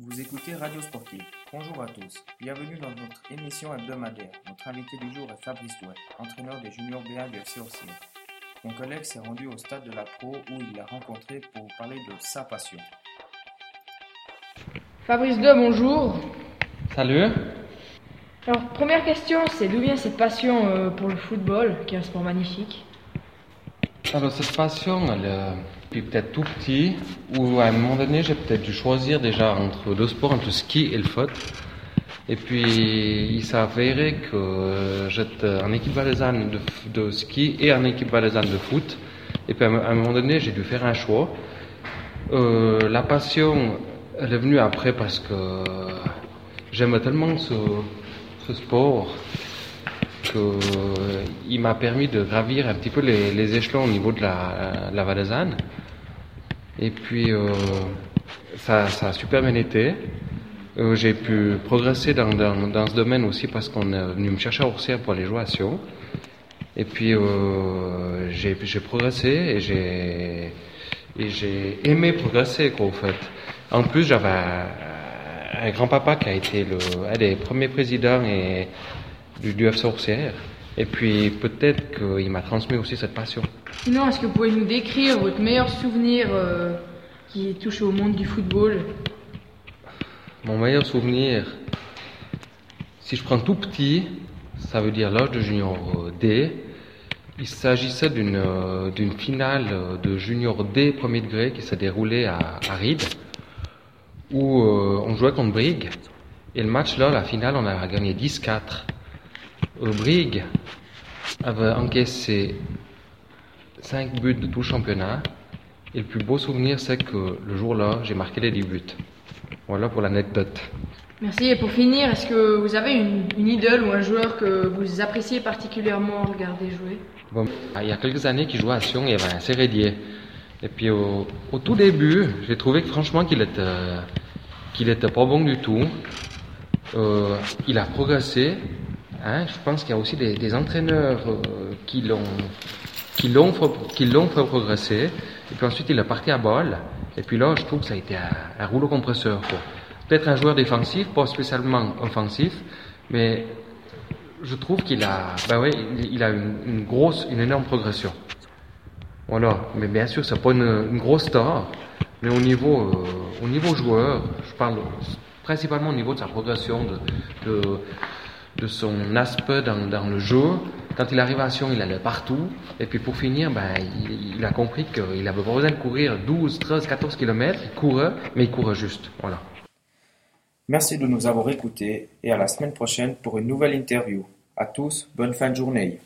Vous écoutez Radio Sportive. Bonjour à tous. Bienvenue dans notre émission hebdomadaire. Notre invité du jour est Fabrice Douet, entraîneur des juniors BA du FC Orsier. Mon collègue s'est rendu au stade de la Pro où il l'a rencontré pour vous parler de sa passion. Fabrice Douet, bonjour. Salut. Alors, première question, c'est d'où vient cette passion euh, pour le football, qui est un sport magnifique? Alors cette passion, elle est depuis peut-être tout petit, où à un moment donné, j'ai peut-être dû choisir déjà entre deux sports, entre le ski et le foot. Et puis, il s'est avéré que euh, j'étais en équipe valaisanne de, ski et en équipe valaisanne de foot. Et puis, à un moment donné, j'ai dû faire un choix. Euh, la passion, elle est venue après parce que j'aime tellement ce sport qu'il m'a permis de gravir un petit peu les, échelons au niveau de la, la valaisanne. Et puis, euh, ça, ça a super bien été. Euh, j'ai pu progresser dans, dans, ce domaine aussi parce qu'on est venu me chercher à Oursière pour aller jouer à Sion. Et puis, euh, j'ai progressé et j'ai et j'ai aimé progresser, quoi, fait. En plus, j'avais un, un grand-papa qui a été le, un des premiers présidents et, du, FC Oursière. Et puis, peut-être qu'il m'a transmis aussi cette passion. Sinon, est-ce que vous pouvez nous décrire votre meilleur souvenir euh, qui touche au monde du football? Mon meilleur souvenir, si je prends tout petit, ça veut dire l'âge de junior D. Il s'agissait d'une euh, finale de junior D premier degré qui s'est déroulée à, à Ried, où euh, on jouait contre Brigue. Et le match là, la finale, on a gagné 10-4. Euh, Brigue avait encaissé 5 buts de tout le championnat. Et le plus beau souvenir, c'est que le jour-là, j'ai marqué les 10 buts. Voilà pour l'anecdote. Merci. Et pour finir, est-ce que vous avez une, une, idole ou un joueur que vous appréciez particulièrement regarder jouer? Bon, Il y a quelques années qu'il jouait à Sion, il y avait un Sérédier. Et puis au, au tout début, j'ai trouvé que franchement qu'il était, qu'il était pas bon du tout. Euh, il a progressé. Hein, je pense qu'il y a aussi des, entraîneurs euh, qui l'ont fait progresser. Et puis ensuite, il est parti à balle. Et puis là, je trouve que ça a été un, rouleau compresseur. Peut-être un joueur défensif, pas spécialement offensif, mais je trouve qu'il a, ben il, a une, grosse, une énorme progression. Voilà. Mais bien sûr, c'est pas une, grosse star, mais au niveau, euh, au niveau joueur, je parle principalement au niveau de sa progression, de, de son aspect dans, le jeu. Quand il arrive à Sion, il allait partout. Et puis pour finir, ben, il, a compris qu'il n'avait pas besoin de courir 12, 13, 14 km. Il courait, mais il courait juste. Voilà. Merci de nous avoir écoutés et à la semaine prochaine pour une nouvelle interview. À tous, bonne fin de journée.